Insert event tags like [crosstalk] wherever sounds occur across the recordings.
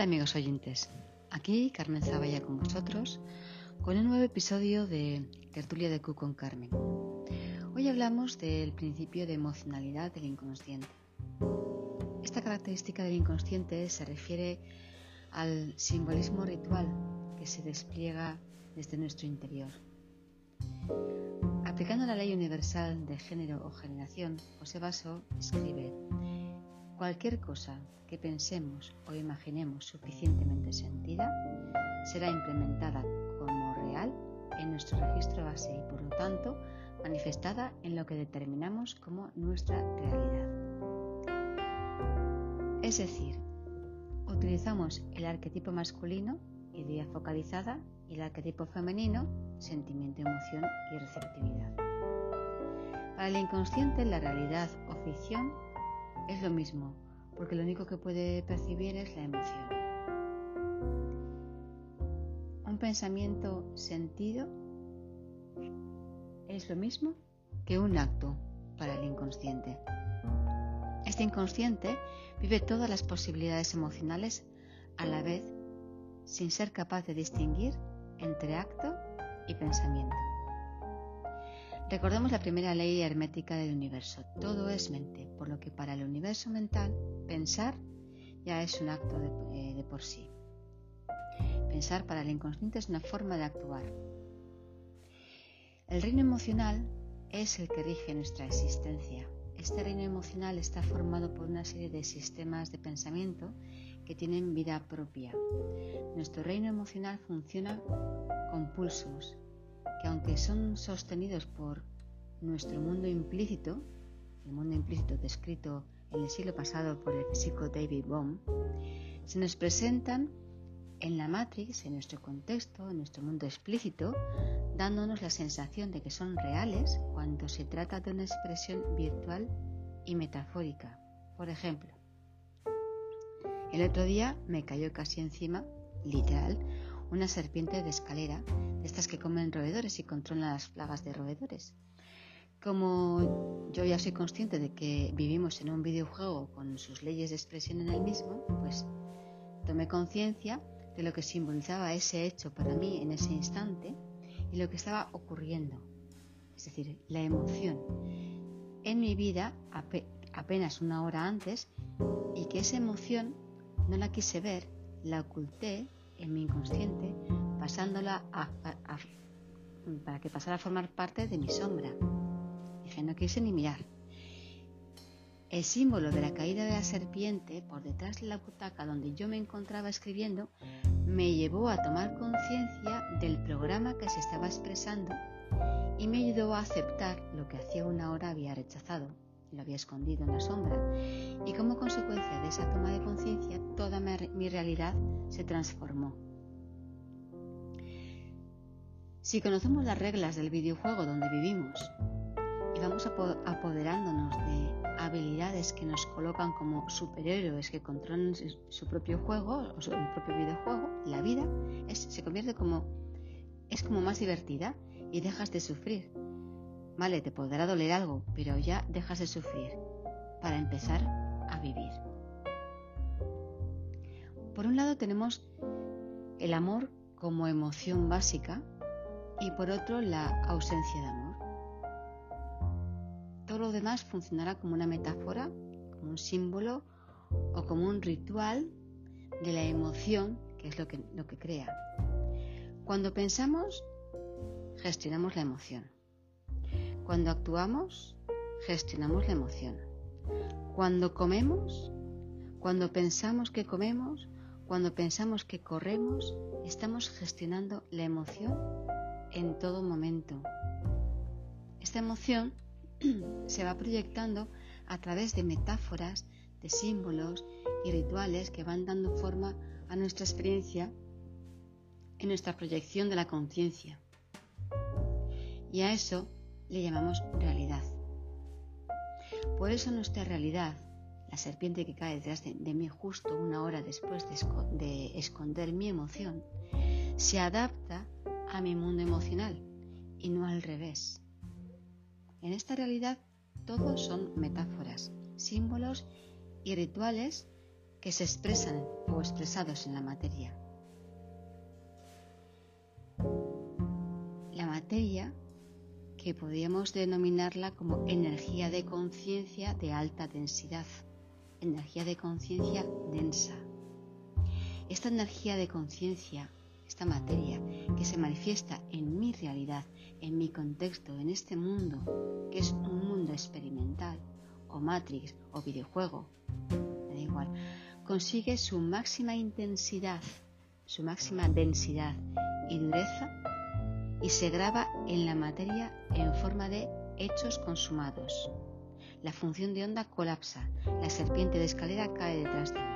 Hola amigos oyentes, aquí Carmen Zavalla con vosotros con un nuevo episodio de Tertulia de Q con Carmen. Hoy hablamos del principio de emocionalidad del inconsciente. Esta característica del inconsciente se refiere al simbolismo ritual que se despliega desde nuestro interior. Aplicando la ley universal de género o generación, José Basso escribe, cualquier cosa que pensemos o imaginemos suficientemente sentida será implementada como real en nuestro registro base y por lo tanto manifestada en lo que determinamos como nuestra realidad. Es decir, utilizamos el arquetipo masculino, idea focalizada, y el arquetipo femenino, sentimiento, emoción y receptividad. Para el inconsciente, la realidad o ficción es lo mismo, porque lo único que puede percibir es la emoción. Un pensamiento sentido es lo mismo que un acto para el inconsciente. Este inconsciente vive todas las posibilidades emocionales a la vez sin ser capaz de distinguir entre acto y pensamiento. Recordemos la primera ley hermética del universo. Todo es mente, por lo que para el universo mental pensar ya es un acto de, eh, por sí. Pensar para el inconsciente es una forma de actuar. El reino emocional es el que rige nuestra existencia. Este reino emocional está formado por una serie de sistemas de pensamiento que tienen vida propia. Nuestro reino emocional funciona con pulsos, que aunque son sostenidos por nuestro mundo implícito, el mundo implícito descrito en el siglo pasado por el físico David Bohm, se nos presentan en la Matrix, en nuestro contexto, en nuestro mundo explícito, dándonos la sensación de que son reales cuando se trata de una expresión virtual y metafórica. Por ejemplo, el otro día me cayó casi encima, literal, una serpiente de escalera, de estas que comen roedores y controlan las plagas de roedores. Como yo ya soy consciente de que vivimos en un videojuego con sus leyes de expresión en el mismo, pues tomé conciencia de lo que simbolizaba ese hecho para mí en ese instante y lo que estaba ocurriendo, es decir, la emoción en mi vida apenas una hora antes y que esa emoción no la quise ver, la oculté en mi inconsciente, pasándola para que pasara a formar parte de mi sombra. Dije, no quise ni mirar. El símbolo de la caída de la serpiente por detrás de la butaca donde yo me encontraba escribiendo me llevó a tomar conciencia del programa que se estaba expresando y me ayudó a aceptar lo que hacía una hora había rechazado, lo había escondido en la sombra y como consecuencia de esa toma de conciencia toda mi realidad se transformó. Si conocemos las reglas del videojuego donde vivimos y vamos apoderándonos de habilidades que nos colocan como superhéroes que controlan su propio juego o su propio videojuego, la vida se convierte como es como más divertida y dejas de sufrir. Vale, te podrá doler algo, pero ya dejas de sufrir para empezar a vivir. Por un lado tenemos el amor como emoción básica y por otro la ausencia de amor. Todo lo demás funcionará como una metáfora, como un símbolo o como un ritual de la emoción que es lo que, lo que crea. Cuando pensamos, gestionamos la emoción. Cuando actuamos, gestionamos la emoción. Cuando comemos, cuando pensamos que comemos, cuando pensamos que corremos, estamos gestionando la emoción en todo momento. Esta emoción [clears throat] se va proyectando a través de metáforas, de símbolos y rituales que van dando forma a nuestra experiencia en nuestra proyección de la conciencia. Y a eso le llamamos realidad. Por eso nuestra realidad la serpiente que cae detrás de, mí justo una hora después de, esconder mi emoción, se adapta a mi mundo emocional y no al revés. En esta realidad todos son metáforas, símbolos y rituales que se expresan o expresados en la materia. La materia que podríamos denominarla como energía de conciencia de alta densidad, energía de conciencia densa. Esta energía de conciencia, esta materia que se manifiesta en mi realidad, en mi contexto, en este mundo, que es un mundo experimental, o Matrix, o videojuego, me da igual, consigue su máxima intensidad, su máxima densidad y dureza y se graba en la materia en forma de hechos consumados. La función de onda colapsa, la serpiente de escalera cae detrás de mí.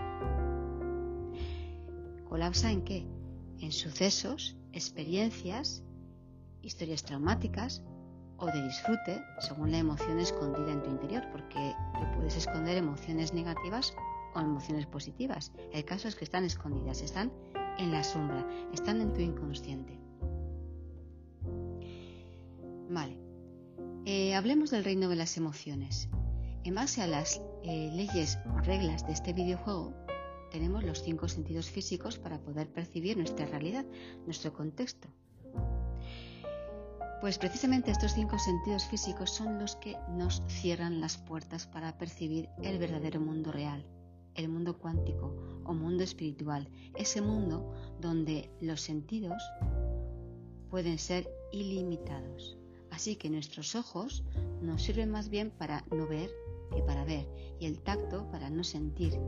¿Colapsa en qué? En sucesos, experiencias, historias traumáticas o de disfrute según la emoción escondida en tu interior, porque tú puedes esconder emociones negativas o emociones positivas. El caso es que están escondidas, están en la sombra, están en tu inconsciente. Vale, eh, hablemos del reino de las emociones. En base a las eh, leyes o reglas de este videojuego, tenemos los cinco sentidos físicos para poder percibir nuestra realidad, nuestro contexto. Pues precisamente estos cinco sentidos físicos son los que nos cierran las puertas para percibir el verdadero mundo real, el mundo cuántico o mundo espiritual, ese mundo donde los sentidos pueden ser ilimitados. Así que nuestros ojos nos sirven más bien para no ver que para ver y el tacto para no sentir.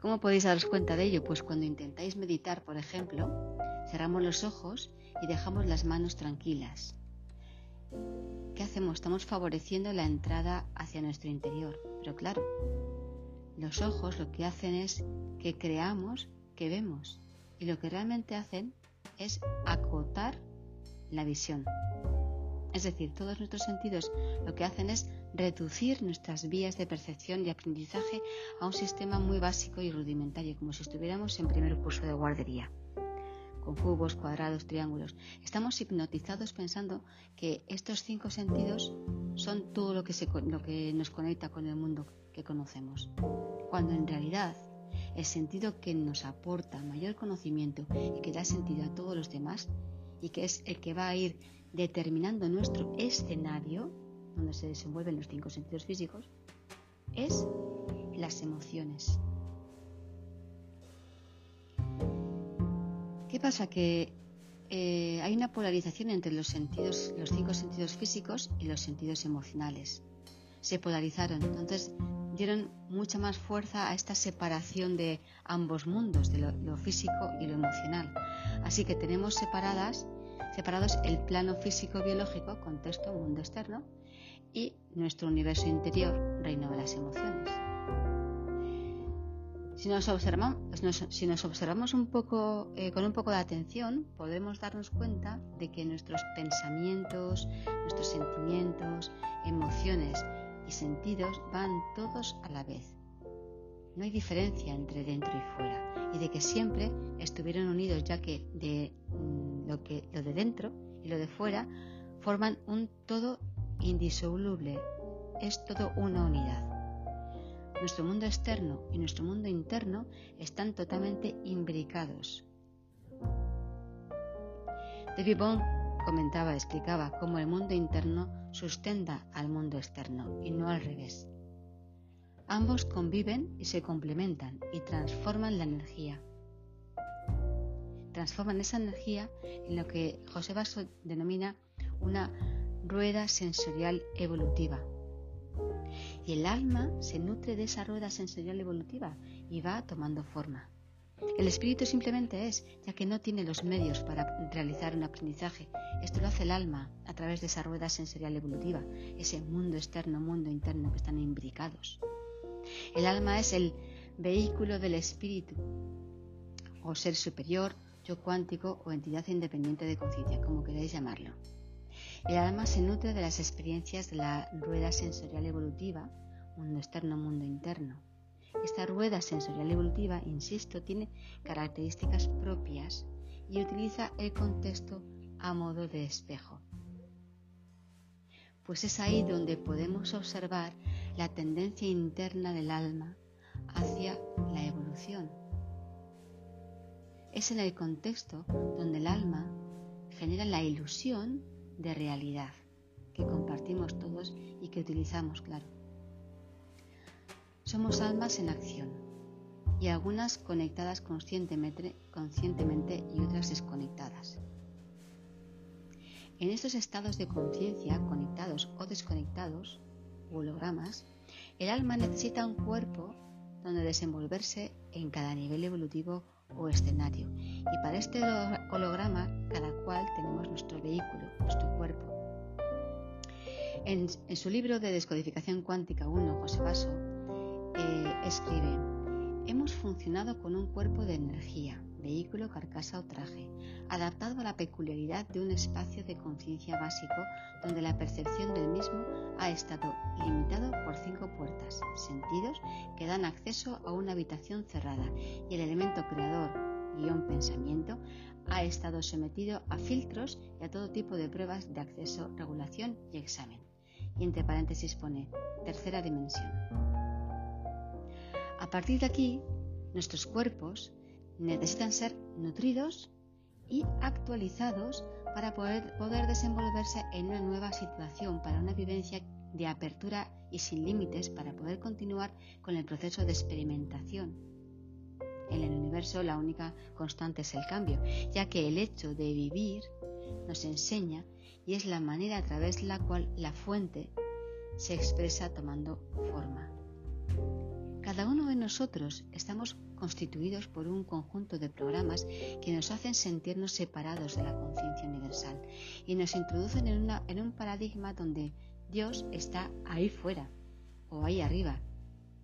¿Cómo podéis daros cuenta de ello? Pues cuando intentáis meditar, por ejemplo, cerramos los ojos y dejamos las manos tranquilas. ¿qué hacemos? Estamos favoreciendo la entrada hacia nuestro interior. Pero claro, los ojos lo que hacen es que creamos que vemos. Y lo que realmente hacen es acotar la visión. Es decir, todos nuestros sentidos lo que hacen es reducir nuestras vías de percepción y aprendizaje a un sistema muy básico y rudimentario, como si estuviéramos en primer curso de guardería con cubos, cuadrados, triángulos. Estamos hipnotizados pensando que estos cinco sentidos son todo lo que, lo que nos conecta con el mundo que conocemos, cuando en realidad el sentido que nos aporta mayor conocimiento y que da sentido a todos los demás y que es el que va a ir determinando nuestro escenario, donde se desenvuelven los cinco sentidos físicos, es las emociones. ¿Qué pasa? Que eh, hay una polarización entre los sentidos, los cinco sentidos físicos y los sentidos emocionales. Se polarizaron, entonces dieron mucha más fuerza a esta separación de ambos mundos, de lo, físico y lo emocional. Así que tenemos separadas, separados el plano físico biológico, contexto, mundo externo, y nuestro universo interior, reino de las emociones. Si nos observamos, un poco, eh, con un poco de atención, podemos darnos cuenta de que nuestros pensamientos, nuestros sentimientos, emociones sentidos van todos a la vez. No hay diferencia entre dentro y fuera y de que siempre estuvieron unidos ya que de mm, lo de dentro y lo de fuera forman un todo indisoluble, es todo una unidad. Nuestro mundo externo y nuestro mundo interno están totalmente imbricados. David Bond comentaba, explicaba cómo el mundo interno sustenta al mundo externo y no al revés. Ambos conviven y se complementan y transforman la energía. Transforman esa energía en lo que José Basso denomina una rueda sensorial evolutiva y el alma se nutre de esa rueda sensorial evolutiva y va tomando forma. El espíritu simplemente es, ya que no tiene los medios para realizar un aprendizaje. Esto lo hace el alma a través de esa rueda sensorial evolutiva, ese mundo externo, mundo interno que están imbricados. El alma es el vehículo del espíritu, o ser superior, yo cuántico o entidad independiente de conciencia, como queráis llamarlo. El alma se nutre de las experiencias de la rueda sensorial evolutiva, mundo externo, mundo interno. Esta rueda sensorial evolutiva, insisto, tiene características propias y utiliza el contexto a modo de espejo. Pues es ahí donde podemos observar la tendencia interna del alma hacia la evolución. Es en el contexto donde el alma genera la ilusión de realidad que compartimos todos y que utilizamos, claro. Somos almas en acción y algunas conectadas conscientemente, conscientemente y otras desconectadas. En estos estados de conciencia, conectados o desconectados, hologramas, el alma necesita un cuerpo donde desenvolverse en cada nivel evolutivo o escenario. Y para este holograma, cada cual tenemos nuestro vehículo, nuestro cuerpo. En, su libro de Descodificación Cuántica 1, José Vaso, eh, escribe, hemos funcionado con un cuerpo de energía, vehículo, carcasa o traje, adaptado a la peculiaridad de un espacio de conciencia básico donde la percepción del mismo ha estado limitado por cinco puertas, sentidos, que dan acceso a una habitación cerrada y el elemento creador, guion pensamiento, ha estado sometido a filtros y a todo tipo de pruebas de acceso, regulación y examen. Y entre paréntesis pone tercera dimensión. Partir de aquí, nuestros cuerpos necesitan ser nutridos y actualizados para poder, poder desenvolverse en una nueva situación, para una vivencia de apertura y sin límites para poder continuar con el proceso de experimentación. En el universo la única constante es el cambio, ya que el hecho de vivir nos enseña y es la manera a través de la cual la fuente se expresa tomando forma. Cada uno de nosotros estamos constituidos por un conjunto de programas que nos hacen sentirnos separados de la conciencia universal y nos introducen en, un paradigma donde Dios está ahí fuera o ahí arriba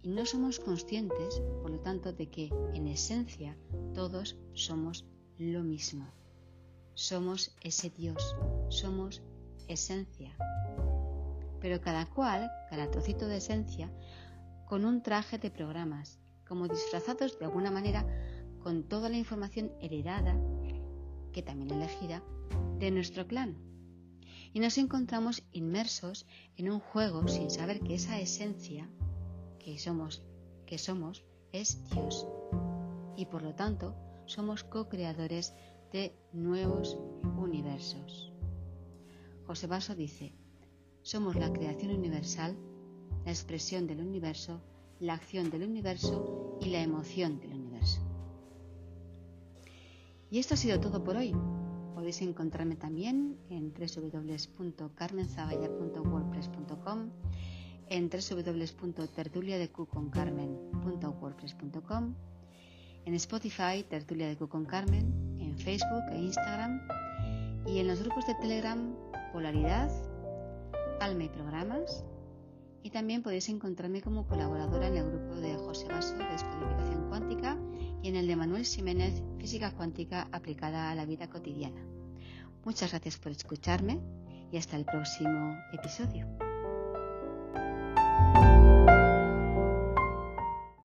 y no somos conscientes, por lo tanto, de que en esencia todos somos lo mismo. Somos ese Dios, somos esencia. Pero cada cual, cada trocito de esencia, con un traje de programas, como disfrazados de alguna manera con toda la información heredada, que también elegida, de nuestro clan. Y nos encontramos inmersos en un juego sin saber que esa esencia que somos, que somos es Dios. Y por lo tanto, somos co-creadores de nuevos universos. José Basso dice, somos la creación universal la expresión del universo, la acción del universo y la emoción del universo. Y esto ha sido todo por hoy. Podéis encontrarme también en www.carmenzaballa.wordpress.com, en www.tertuliadecuconcarmen.wordpress.com, en Spotify, Tertulia de Carmen, en Facebook e Instagram y en los grupos de Telegram Polaridad, Alma y Programas, y también podéis encontrarme como colaboradora en el grupo de José Basso de Descodificación Cuántica y en el de Manuel Jiménez Física Cuántica aplicada a la vida cotidiana. Muchas gracias por escucharme y hasta el próximo episodio.